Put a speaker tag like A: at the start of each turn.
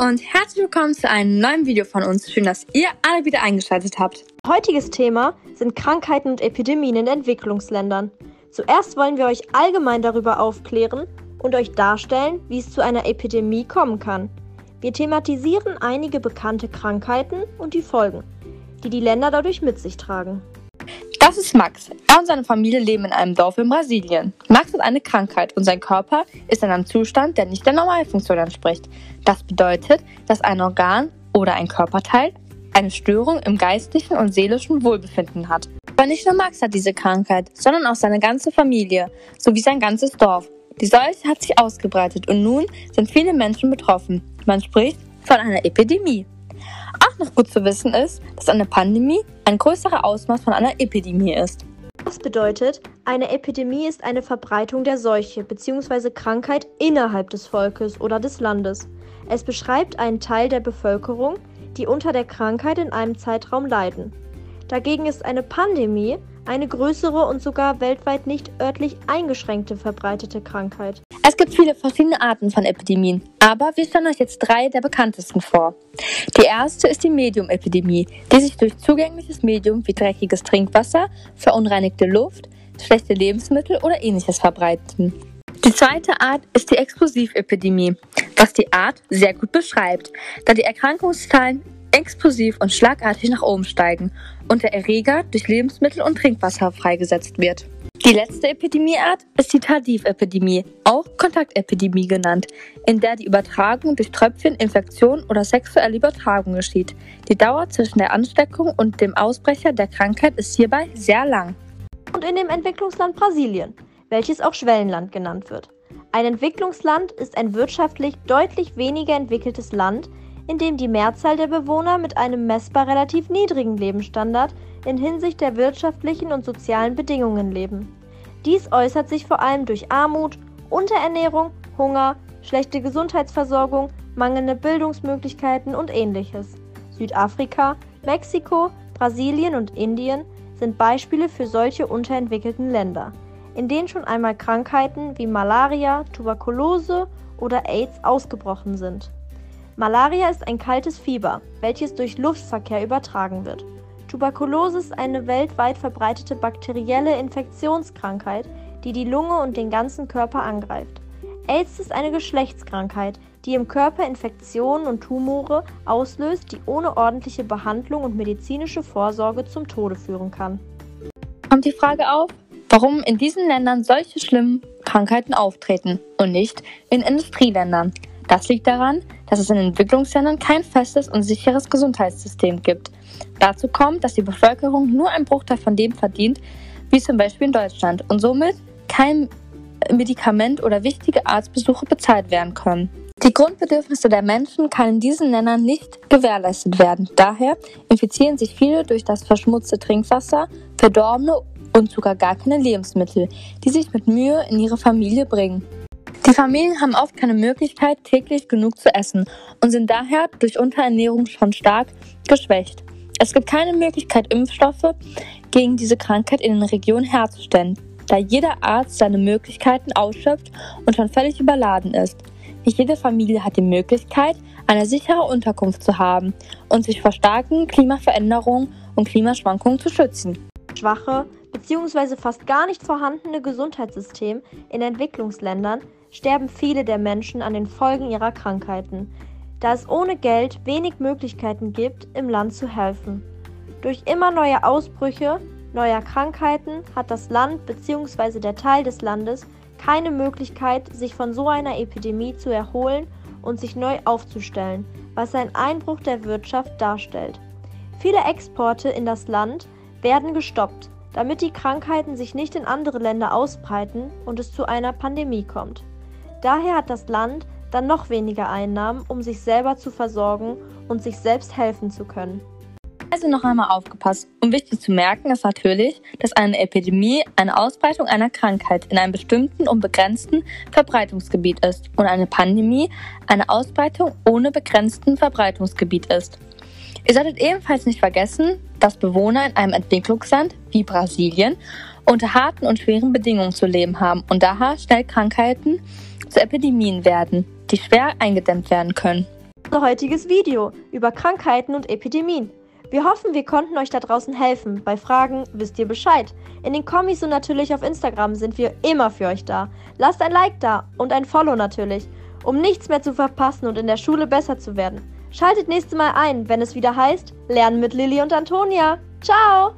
A: und herzlich willkommen zu einem neuen Video von uns. Schön, dass ihr alle wieder eingeschaltet habt.
B: Heutiges Thema sind Krankheiten und Epidemien in Entwicklungsländern. Zuerst wollen wir euch allgemein darüber aufklären und euch darstellen, wie es zu einer Epidemie kommen kann. Wir thematisieren einige bekannte Krankheiten und die Folgen, die die Länder dadurch mit sich tragen.
A: Das ist Max. Er und seine Familie leben in einem Dorf in Brasilien. Max hat eine Krankheit und sein Körper ist in einem Zustand, der nicht der Normalfunktion entspricht. Das bedeutet, dass ein Organ oder ein Körperteil eine Störung im geistlichen und seelischen Wohlbefinden hat. Aber nicht nur Max hat diese Krankheit, sondern auch seine ganze Familie sowie sein ganzes Dorf. Die Seuche hat sich ausgebreitet und nun sind viele Menschen betroffen. Man spricht von einer Epidemie. Noch gut zu wissen ist, dass eine Pandemie ein größerer Ausmaß von einer Epidemie ist.
B: Das bedeutet, eine Epidemie ist eine Verbreitung der Seuche bzw. Krankheit innerhalb des Volkes oder des Landes. Es beschreibt einen Teil der Bevölkerung, die unter der Krankheit in einem Zeitraum leiden. Dagegen ist eine Pandemie eine größere und sogar weltweit nicht örtlich eingeschränkte verbreitete Krankheit.
A: Es gibt viele verschiedene Arten von Epidemien, aber wir stellen euch jetzt drei der bekanntesten vor. Die erste ist die Medium-Epidemie, die sich durch zugängliches Medium wie dreckiges Trinkwasser, verunreinigte Luft, schlechte Lebensmittel oder ähnliches verbreiten. Die zweite Art ist die Explosivepidemie, was die Art sehr gut beschreibt, da die Erkrankungszahlen explosiv und schlagartig nach oben steigen und der Erreger durch Lebensmittel und Trinkwasser freigesetzt wird. Die letzte Epidemieart ist die Tardivepidemie, auch Kontaktepidemie genannt, in der die Übertragung durch Tröpfchen, Infektion oder sexuelle Übertragung geschieht. Die Dauer zwischen der Ansteckung und dem Ausbrecher der Krankheit ist hierbei sehr lang.
B: Und in dem Entwicklungsland Brasilien, welches auch Schwellenland genannt wird. Ein Entwicklungsland ist ein wirtschaftlich deutlich weniger entwickeltes Land, in dem die Mehrzahl der Bewohner mit einem messbar relativ niedrigen Lebensstandard in Hinsicht der wirtschaftlichen und sozialen Bedingungen leben. Dies äußert sich vor allem durch Armut, Unterernährung, Hunger, schlechte Gesundheitsversorgung, mangelnde Bildungsmöglichkeiten und ähnliches. Südafrika, Mexiko, Brasilien und Indien sind Beispiele für solche unterentwickelten Länder, in denen schon einmal Krankheiten wie Malaria, Tuberkulose oder AIDS ausgebrochen sind. Malaria ist ein kaltes Fieber, welches durch Luftverkehr übertragen wird. Tuberkulose ist eine weltweit verbreitete bakterielle Infektionskrankheit, die die Lunge und den ganzen Körper angreift. AIDS ist eine Geschlechtskrankheit, die im Körper Infektionen und Tumore auslöst, die ohne ordentliche Behandlung und medizinische Vorsorge zum Tode führen kann.
A: Kommt die Frage auf, warum in diesen Ländern solche schlimmen Krankheiten auftreten und nicht in Industrieländern? Das liegt daran, dass es in Entwicklungsländern kein festes und sicheres Gesundheitssystem gibt. Dazu kommt, dass die Bevölkerung nur ein Bruchteil von dem verdient, wie zum Beispiel in Deutschland, und somit kein Medikament oder wichtige Arztbesuche bezahlt werden können. Die Grundbedürfnisse der Menschen können in diesen Ländern nicht gewährleistet werden. Daher infizieren sich viele durch das verschmutzte Trinkwasser, verdorbene und sogar gar keine Lebensmittel, die sich mit Mühe in ihre Familie bringen. Familien haben oft keine Möglichkeit, täglich genug zu essen und sind daher durch Unterernährung schon stark geschwächt. Es gibt keine Möglichkeit, Impfstoffe gegen diese Krankheit in den Regionen herzustellen, da jeder Arzt seine Möglichkeiten ausschöpft und schon völlig überladen ist. Nicht jede Familie hat die Möglichkeit, eine sichere Unterkunft zu haben und sich vor starken Klimaveränderungen und Klimaschwankungen zu schützen.
B: Schwache bzw. fast gar nicht vorhandene Gesundheitssystem in Entwicklungsländern sterben viele der Menschen an den Folgen ihrer Krankheiten, da es ohne Geld wenig Möglichkeiten gibt, im Land zu helfen. Durch immer neue Ausbrüche neuer Krankheiten hat das Land bzw. der Teil des Landes keine Möglichkeit, sich von so einer Epidemie zu erholen und sich neu aufzustellen, was einen Einbruch der Wirtschaft darstellt. Viele Exporte in das Land werden gestoppt, damit die Krankheiten sich nicht in andere Länder ausbreiten und es zu einer Pandemie kommt. Daher hat das Land dann noch weniger Einnahmen, um sich selber zu versorgen und sich selbst helfen zu können.
A: Also noch einmal aufgepasst. Um wichtig zu merken ist natürlich, dass eine Epidemie eine Ausbreitung einer Krankheit in einem bestimmten und begrenzten Verbreitungsgebiet ist und eine Pandemie eine Ausbreitung ohne begrenzten Verbreitungsgebiet ist. Ihr solltet ebenfalls nicht vergessen, dass Bewohner in einem Entwicklungsland wie Brasilien unter harten und schweren Bedingungen zu leben haben und daher schnell Krankheiten zu Epidemien werden, die schwer eingedämmt werden können.
B: unser heutiges Video über Krankheiten und Epidemien. Wir hoffen, wir konnten euch da draußen helfen. Bei Fragen wisst ihr Bescheid. In den Kommis und natürlich auf Instagram sind wir immer für euch da. Lasst ein Like da und ein Follow natürlich, um nichts mehr zu verpassen und in der Schule besser zu werden. Schaltet nächstes Mal ein, wenn es wieder heißt Lernen mit Lilly und Antonia. Ciao!